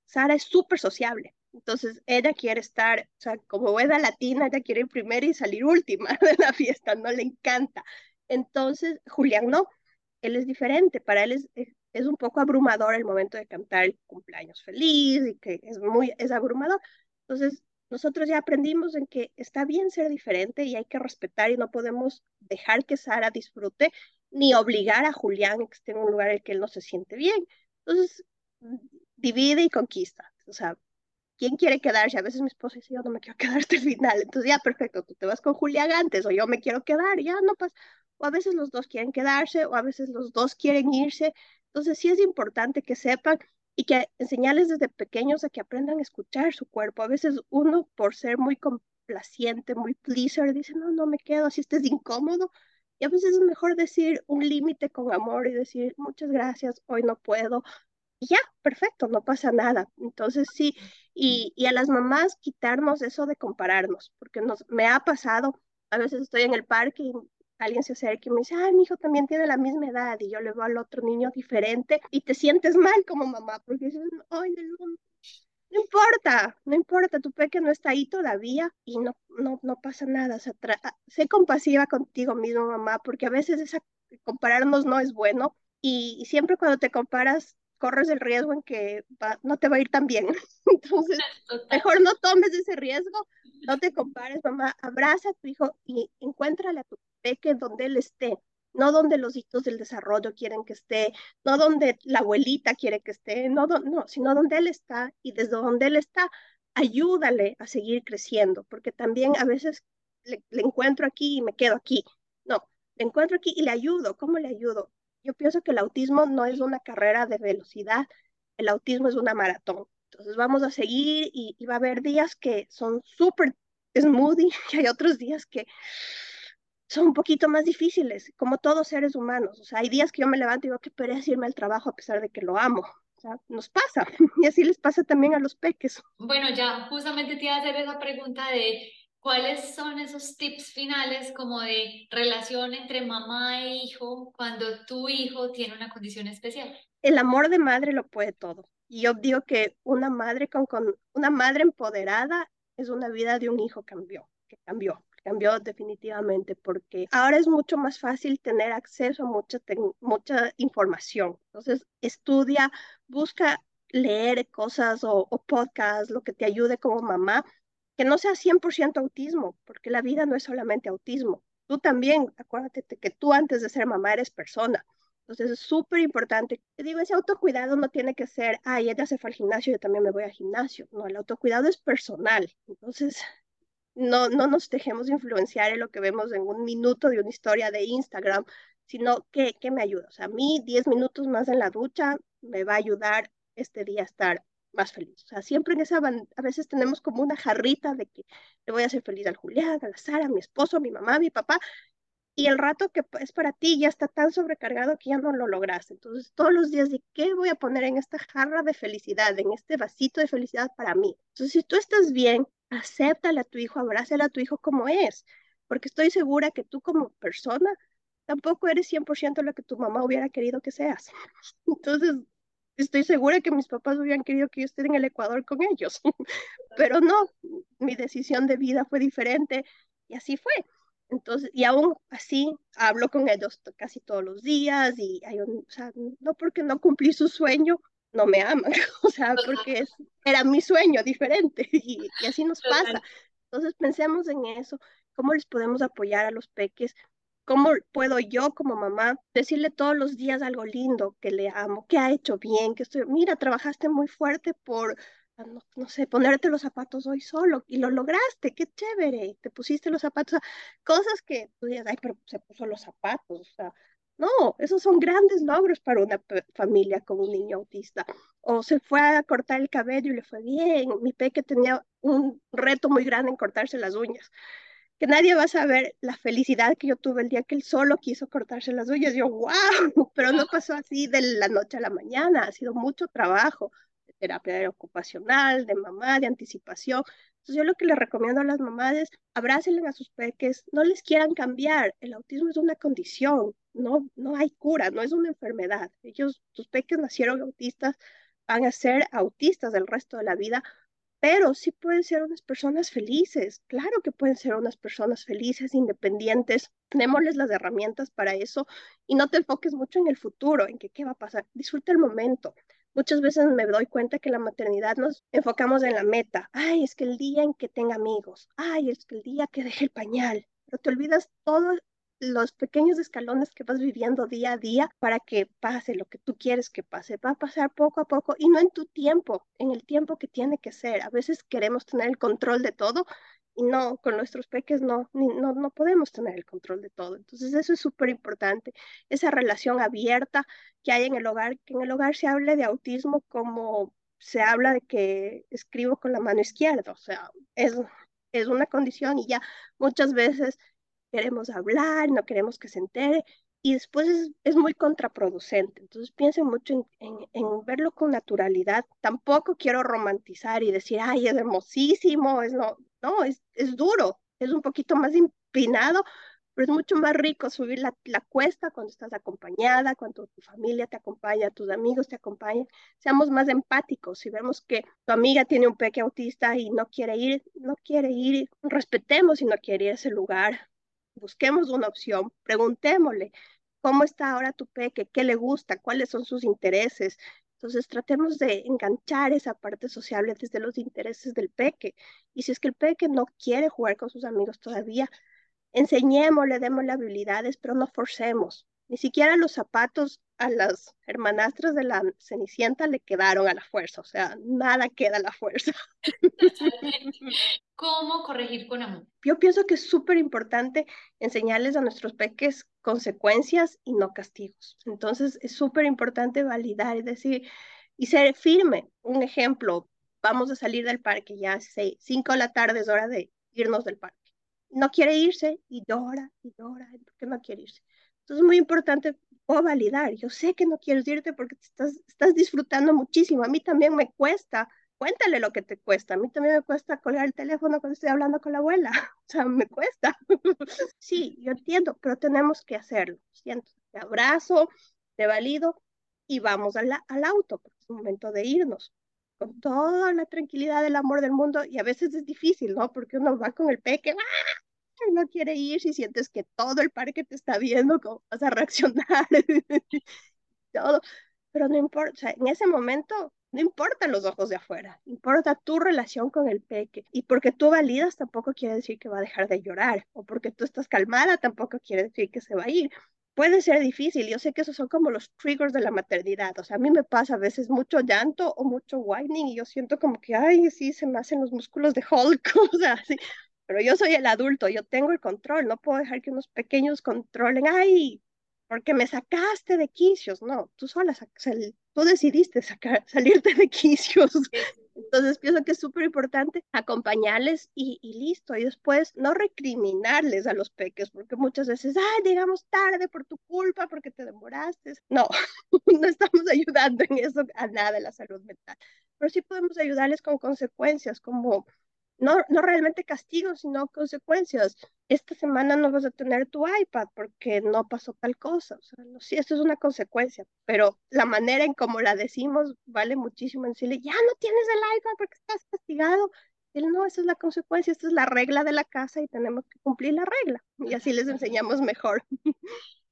Sara es súper sociable, entonces ella quiere estar, o sea, como buena latina, ella quiere ir primero y salir última <laughs> de la fiesta, no le encanta. Entonces, Julián no, él es diferente, para él es, es, un poco abrumador el momento de cantar el cumpleaños feliz y que es muy, es abrumador. Entonces, nosotros ya aprendimos en que está bien ser diferente y hay que respetar y no podemos dejar que Sara disfrute ni obligar a Julián a que esté en un lugar en el que él no se siente bien. Entonces, divide y conquista. O sea, ¿quién quiere quedarse? A veces mi esposa dice, yo no me quiero quedar hasta el final. Entonces, ya, perfecto, tú te vas con Julián antes o yo me quiero quedar, ya no pasa. O a veces los dos quieren quedarse o a veces los dos quieren irse. Entonces, sí es importante que sepan y que enseñarles desde pequeños a que aprendan a escuchar su cuerpo. A veces uno, por ser muy complaciente, muy pleaser, dice, no, no me quedo, así estés incómodo. Y a veces es mejor decir un límite con amor y decir, muchas gracias, hoy no puedo. Y ya, perfecto, no pasa nada. Entonces sí, y, y a las mamás quitarnos eso de compararnos, porque nos, me ha pasado, a veces estoy en el parque y alguien se acerca y me dice, ay, mi hijo también tiene la misma edad y yo le veo al otro niño diferente y te sientes mal como mamá porque dices, ay, no, no importa, no importa, tu peque no está ahí todavía y no, no, no pasa nada. sea, sé compasiva contigo mismo, mamá, porque a veces esa, compararnos no es bueno y, siempre cuando te comparas corres el riesgo en que no te va a ir tan bien. <laughs> Entonces, <laughs> mejor no tomes ese riesgo, no te compares, mamá, abraza a tu hijo y encuéntrale a tu peque donde él esté, no donde los hitos del desarrollo quieren que esté, no donde la abuelita quiere que esté, no, no, sino donde él está y desde donde él está, ayúdale a seguir creciendo, porque también a veces le, encuentro aquí y me quedo aquí. No, le encuentro aquí y le ayudo. ¿Cómo le ayudo? Yo pienso que el autismo no es una carrera de velocidad, el autismo es una maratón. Entonces vamos a seguir y, y va a haber días que son súper smoothie <laughs> y hay otros días que son un poquito más difíciles, como todos seres humanos. O sea, hay días que yo me levanto y digo, qué pereza irme al trabajo a pesar de que lo amo. O sea, nos pasa. <laughs> Y así les pasa también a los peques. Bueno, ya justamente te iba a hacer esa pregunta de cuáles son esos tips finales como de relación entre mamá e hijo cuando tu hijo tiene una condición especial. El amor de madre lo puede todo. Y yo digo que una madre con, con una madre empoderada es una vida de un hijo cambió, que cambió cambió definitivamente porque ahora es mucho más fácil tener acceso a mucha, mucha información. Entonces, estudia, busca leer cosas o, o podcasts, lo que te ayude como mamá, que no sea 100% autismo, porque la vida no es solamente autismo. Tú también, acuérdate que tú antes de ser mamá eres persona. Entonces es súper importante. Te digo, ese autocuidado no tiene que ser, ay, ella se fue al gimnasio, yo también me voy al gimnasio. No, el autocuidado es personal. Entonces, no, no nos dejemos influenciar en lo que vemos en un minuto de una historia de Instagram, sino que, que me ayuda. O sea, a mí 10 minutos más en la ducha me va a ayudar este día a estar más feliz. O sea, siempre en esa, a veces tenemos como una jarrita de que le voy a hacer feliz al Julián, a la Sara, a mi esposo, a mi mamá, a mi papá, y el rato que es para ti ya está tan sobrecargado que ya no lo lograste. Entonces, todos los días, ¿de qué voy a poner en esta jarra de felicidad, en este vasito de felicidad para mí? Entonces, si tú estás bien, acéptale a tu hijo, abrázale a tu hijo como es, porque estoy segura que tú como persona tampoco eres 100% lo que tu mamá hubiera querido que seas. <laughs> Entonces, estoy segura que mis papás hubieran querido que yo esté en el Ecuador con ellos, <laughs> pero no, mi decisión de vida fue diferente y así fue. Entonces, y aún así hablo con ellos casi todos los días y hay o sea, no porque no cumplí su sueño, no me aman, <laughs> o sea, porque era mi sueño diferente <laughs> y, así nos pasa. Entonces pensemos en eso, cómo les podemos apoyar a los peques, cómo puedo yo como mamá decirle todos los días algo lindo, que le amo, que ha hecho bien, que estoy, mira, trabajaste muy fuerte por, ah, no, sé, ponerte los zapatos hoy solo y lo lograste, qué chévere, te pusiste los zapatos, cosas que tú dices, ay, pero se puso los zapatos, o sea, no, esos son grandes logros para una familia con un niño autista. O se fue a cortar el cabello y le fue bien. Mi peque tenía un reto muy grande en cortarse las uñas. Que nadie va a saber la felicidad que yo tuve el día que él solo quiso cortarse las uñas. Yo, wow, <laughs> pero no pasó así de la noche a la mañana. Ha sido mucho trabajo de terapia ocupacional, de mamá, de anticipación. Entonces yo lo que le recomiendo a las mamás es abrácenle a sus peques, no les quieran cambiar. El autismo es una condición, no, no hay cura, no es una enfermedad. Ellos, sus peques nacieron autistas, van a ser autistas el resto de la vida, pero sí pueden ser unas personas felices. Claro que pueden ser unas personas felices, independientes. Démosles las herramientas para eso y no te enfoques mucho en el futuro, en que qué va a pasar. Disfruta el momento. Muchas veces me doy cuenta que la maternidad nos enfocamos en la meta. Ay, es que el día en que tenga amigos. Ay, es que el día que deje el pañal. Pero te olvidas todo los pequeños escalones que vas viviendo día a día para que pase lo que tú quieres que pase. Va a pasar poco a poco y no en tu tiempo, en el tiempo que tiene que ser. A veces queremos tener el control de todo y no, con nuestros peques no, no, no podemos tener el control de todo. Entonces eso es súper importante, esa relación abierta que hay en el hogar, que en el hogar se hable de autismo como se habla de que escribo con la mano izquierda, o sea, es, es una condición y ya muchas veces queremos hablar, no queremos que se entere y después es, muy contraproducente. Entonces piensen mucho en, en, verlo con naturalidad. Tampoco quiero romantizar y decir, ay, es hermosísimo, es no, no, es, es duro, es un poquito más empinado, pero es mucho más rico subir la, la, cuesta cuando estás acompañada, cuando tu familia te acompaña, tus amigos te acompañan. Seamos más empáticos. Si vemos que tu amiga tiene un peque autista y no quiere ir, no quiere ir, respetemos si no quiere ir a ese lugar busquemos una opción, preguntémosle cómo está ahora tu peque, qué le gusta, cuáles son sus intereses. Entonces tratemos de enganchar esa parte sociable desde los intereses del peque. Y si es que el peque no quiere jugar con sus amigos todavía, enseñémosle, démosle habilidades, pero no forcemos. Ni siquiera los zapatos a las hermanastras de la Cenicienta le quedaron a la fuerza, o sea, nada queda a la fuerza. <laughs> ¿Cómo corregir con amor? Yo pienso que es súper importante enseñarles a nuestros peques consecuencias y no castigos. Entonces, es súper importante validar y decir, y ser firme. Un ejemplo, vamos a salir del parque, ya seis, cinco de la tarde es hora de irnos del parque. No quiere irse y llora y llora, ¿por qué no quiere irse? Entonces es muy importante o validar. Yo sé que no quieres irte porque estás, estás disfrutando muchísimo. A mí también me cuesta. Cuéntale lo que te cuesta. A mí también me cuesta colgar el teléfono cuando estoy hablando con la abuela. <laughs> O sea, me cuesta. <laughs> sí, yo entiendo, pero tenemos que hacerlo. Siento, te abrazo, te valido y vamos al, al auto, porque es momento de irnos con toda la tranquilidad del amor del mundo y a veces es difícil, ¿no? Porque uno va con el peque, ¡ah! No quiere ir si sientes que todo el parque te está viendo, cómo vas a reaccionar, <laughs> todo, pero no importa, en ese momento no importan los ojos de afuera, importa tu relación con el peque. Y porque tú validas tampoco quiere decir que va a dejar de llorar, o porque tú estás calmada tampoco quiere decir que se va a ir puede ser difícil. Yo sé que esos son como los triggers de la maternidad. O sea, a mí me pasa a veces mucho llanto o mucho whining y yo siento como que, ay, sí, se me hacen los músculos de Hulk. <laughs> O sea, sí. Pero yo soy el adulto, yo tengo el control. No puedo dejar que unos pequeños controlen, ay, porque me sacaste de quicios. No, tú sola, tú decidiste sacar, <laughs> salirte de quicios. Entonces pienso que es súper importante acompañarles y, listo. Y después no recriminarles a los peques, porque muchas veces, ay, digamos tarde por tu culpa, porque te demoraste. No, <laughs> no estamos ayudando en eso a nada de la salud mental. Pero sí podemos ayudarles con consecuencias, como no, no realmente castigos, sino consecuencias. Esta semana no vas a tener tu iPad porque no pasó tal cosa. O sea, sí, esto es una consecuencia, pero la manera en cómo la decimos vale muchísimo en decirle, ya no tienes el iPad porque estás castigado. Él no, esa es la consecuencia, esta es la regla de la casa y tenemos que cumplir la regla. Y así les enseñamos mejor.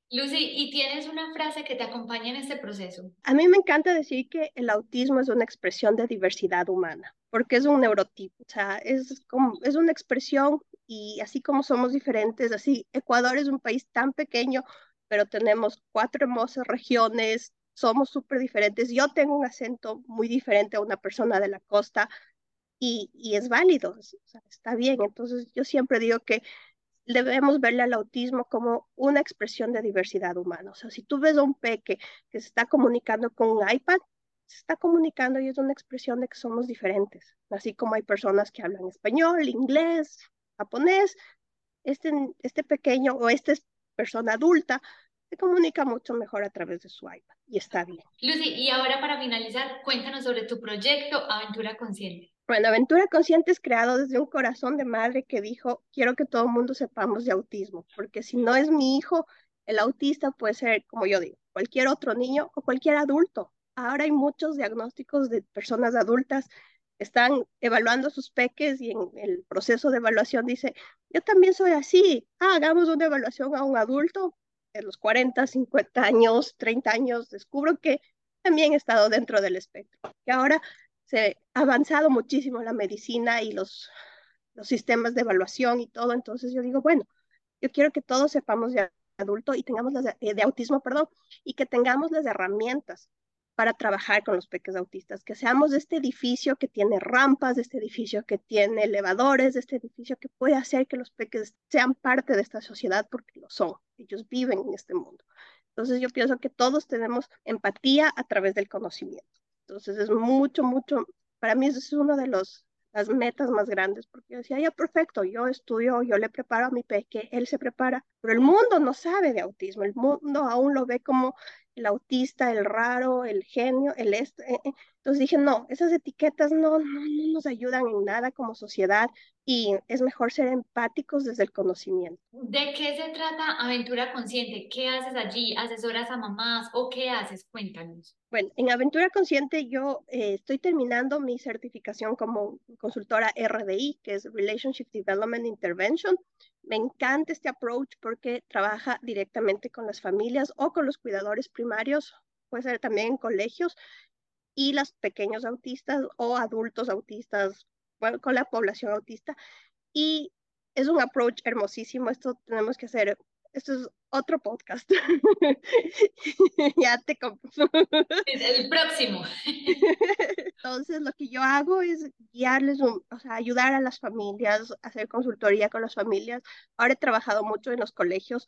Lucy, ¿y tienes una frase que te acompaña en este proceso? A mí me encanta decir que el autismo es una expresión de diversidad humana, porque es un neurotipo, o sea, es, como, es una expresión y así como somos diferentes, así Ecuador es un país tan pequeño, pero tenemos cuatro hermosas regiones, somos súper diferentes. Yo tengo un acento muy diferente a una persona de la costa y, y es válido, o sea, está bien. Entonces yo siempre digo que debemos verle al autismo como una expresión de diversidad humana. O sea, si tú ves a un peque que se está comunicando con un iPad, se está comunicando y es una expresión de que somos diferentes. Así como hay personas que hablan español, inglés, japonés, este, este pequeño o esta persona adulta se comunica mucho mejor a través de su iPad y está bien. Lucy, y ahora para finalizar, cuéntanos sobre tu proyecto Aventura Consciente. Bueno, Aventura Consciente es creado desde un corazón de madre que dijo, quiero que todo el mundo sepamos de autismo, porque si no es mi hijo, el autista puede ser, como yo digo, cualquier otro niño o cualquier adulto. Ahora hay muchos diagnósticos de personas adultas están evaluando sus peques y en el proceso de evaluación dice, yo también soy así, ah, hagamos una evaluación a un adulto de los 40, 50 años, 30 años, descubro que también he estado dentro del espectro. Y ahora se ha avanzado muchísimo la medicina y los, los sistemas de evaluación y todo, entonces yo digo, bueno, yo quiero que todos sepamos de adulto y tengamos las de, de autismo, perdón, y que tengamos las herramientas para trabajar con los peques autistas, que seamos este edificio que tiene rampas, este edificio que tiene elevadores, este edificio que puede hacer que los peques sean parte de esta sociedad porque lo son, ellos viven en este mundo. Entonces yo pienso que todos tenemos empatía a través del conocimiento. Entonces es mucho, mucho, para mí eso es uno de los las metas más grandes, porque yo decía, ya perfecto, yo estudio, yo le preparo a mi peque, él se prepara, pero el mundo no sabe de autismo, el mundo aún lo ve como el autista, el raro, el genio, el esto. Eh, eh. Entonces dije, no, esas etiquetas no, no, no nos ayudan en nada como sociedad y es mejor ser empáticos desde el conocimiento. ¿De qué se trata Aventura Consciente? ¿Qué haces allí? ¿Asesoras a mamás o qué haces? Cuéntanos. Bueno, en Aventura Consciente yo eh, estoy terminando mi certificación como consultora RDI, que es Relationship Development Intervention. Me encanta este approach porque trabaja directamente con las familias o con los cuidadores primarios, puede ser también en colegios, y los pequeños autistas o adultos autistas bueno, con la población autista. Y es un approach hermosísimo. Esto tenemos que hacer, esto es otro podcast. <laughs> ya te El próximo. Entonces, lo que yo hago es guiarles, o sea, ayudar a las familias, hacer consultoría con las familias. Ahora he trabajado mucho en los colegios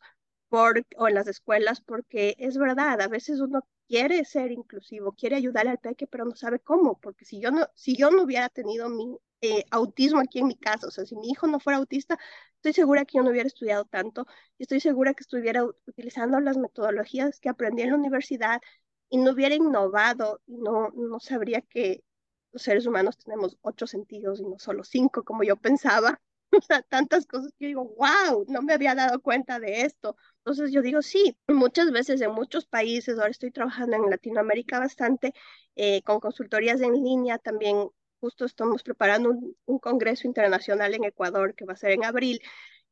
por, o en las escuelas porque es verdad, a veces uno quiere ser inclusivo, quiere ayudarle al peque, pero no sabe cómo, porque si yo no, si yo no hubiera tenido mi eh, autismo aquí en mi casa, o sea, si mi hijo no fuera autista, estoy segura que yo no hubiera estudiado tanto y estoy segura que estuviera utilizando las metodologías que aprendí en la universidad y no hubiera innovado y no, no sabría que los seres humanos tenemos ocho sentidos y no solo cinco, como yo pensaba. <laughs> O sea, tantas cosas que yo digo, wow, no me había dado cuenta de esto. Entonces yo digo, sí, muchas veces en muchos países, ahora estoy trabajando en Latinoamérica bastante, eh, con consultorías en línea, también justo estamos preparando un, congreso internacional en Ecuador que va a ser en abril.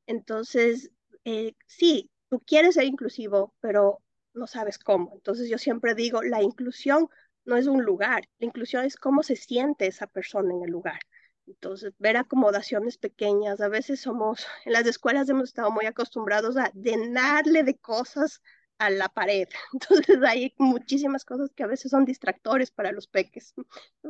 Entonces, eh, sí, tú quieres ser inclusivo, pero no sabes cómo. Entonces yo siempre digo, la inclusión no es un lugar, la inclusión es cómo se siente esa persona en el lugar. Entonces, ver acomodaciones pequeñas, a veces somos, en las escuelas hemos estado muy acostumbrados a llenarle de cosas a la pared. <laughs> Entonces hay muchísimas cosas que a veces son distractores para los peques.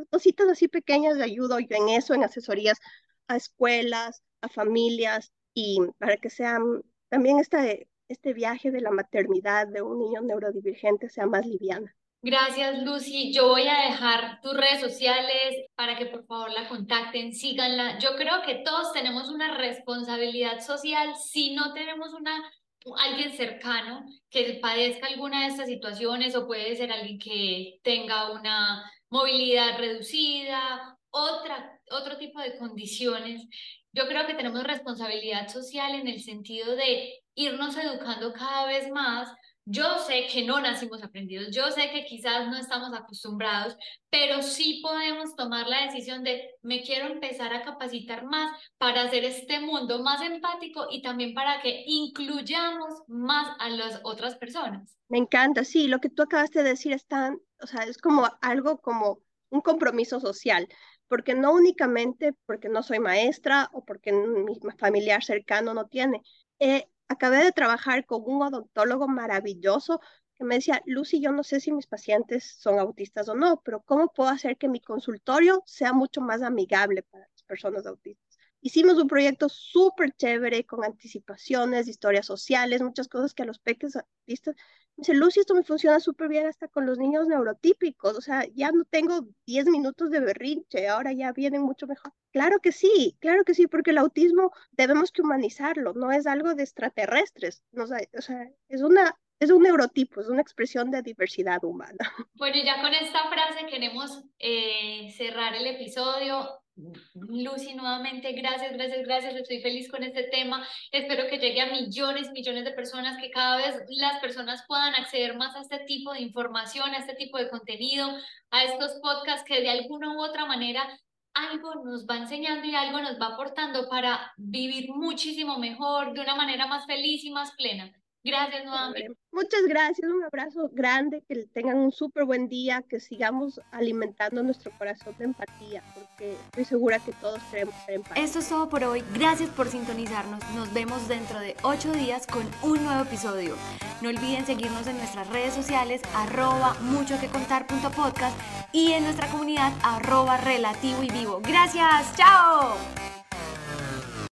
Cositas así pequeñas de ayuda en eso, en asesorías a escuelas, a familias y para que sean también este, este viaje de la maternidad de un niño neurodivergente sea más liviana. Gracias, Lucy. Yo voy a dejar tus redes sociales para que por favor la contacten, síganla. Yo creo que todos tenemos una responsabilidad social. Si no tenemos una alguien cercano que padezca alguna de estas situaciones o puede ser alguien que tenga una movilidad reducida, otra, otro tipo de condiciones. Yo creo que tenemos responsabilidad social en el sentido de irnos educando cada vez más yo sé que no nacimos aprendidos, yo sé que quizás no estamos acostumbrados, pero sí podemos tomar la decisión de me quiero empezar a capacitar más para hacer este mundo más empático y también para que incluyamos más a las otras personas. Me encanta, sí, lo que tú acabaste de decir es tan, o sea, es como algo como un compromiso social, porque no únicamente porque no soy maestra o porque mi familiar cercano no tiene. Eh, acabé de trabajar con un odontólogo maravilloso que me decía, Lucy, yo no sé si mis pacientes son autistas o no, pero ¿cómo puedo hacer que mi consultorio sea mucho más amigable para las personas autistas? Hicimos un proyecto súper chévere con anticipaciones, historias sociales, muchas cosas que a los peques autistas Dice, Lucy, esto me funciona súper bien hasta con los niños neurotípicos, o sea, ya no tengo 10 minutos de berrinche, ahora ya vienen mucho mejor. Claro que sí, claro que sí, porque el autismo debemos que humanizarlo, no es algo de extraterrestres, no, o sea, es una es un neurotipo, es una expresión de diversidad humana. Bueno, ya con esta frase queremos eh, cerrar el episodio. Lucy, nuevamente, gracias, gracias, gracias. Estoy feliz con este tema. Espero que llegue a millones, millones de personas, que cada vez las personas puedan acceder más a este tipo de información, a este tipo de contenido, a estos podcasts que de alguna u otra manera algo nos va enseñando y algo nos va aportando para vivir muchísimo mejor, de una manera más feliz y más plena. Gracias nuevamente. Muchas gracias, un abrazo grande, que tengan un súper buen día, que sigamos alimentando nuestro corazón de empatía, porque estoy segura que todos queremos ser empáticos. Esto es todo por hoy, gracias por sintonizarnos, nos vemos dentro de ocho días con un nuevo episodio. No olviden seguirnos en nuestras redes sociales, arroba mucho que contar y en nuestra comunidad arroba relativo y vivo. Gracias, chao.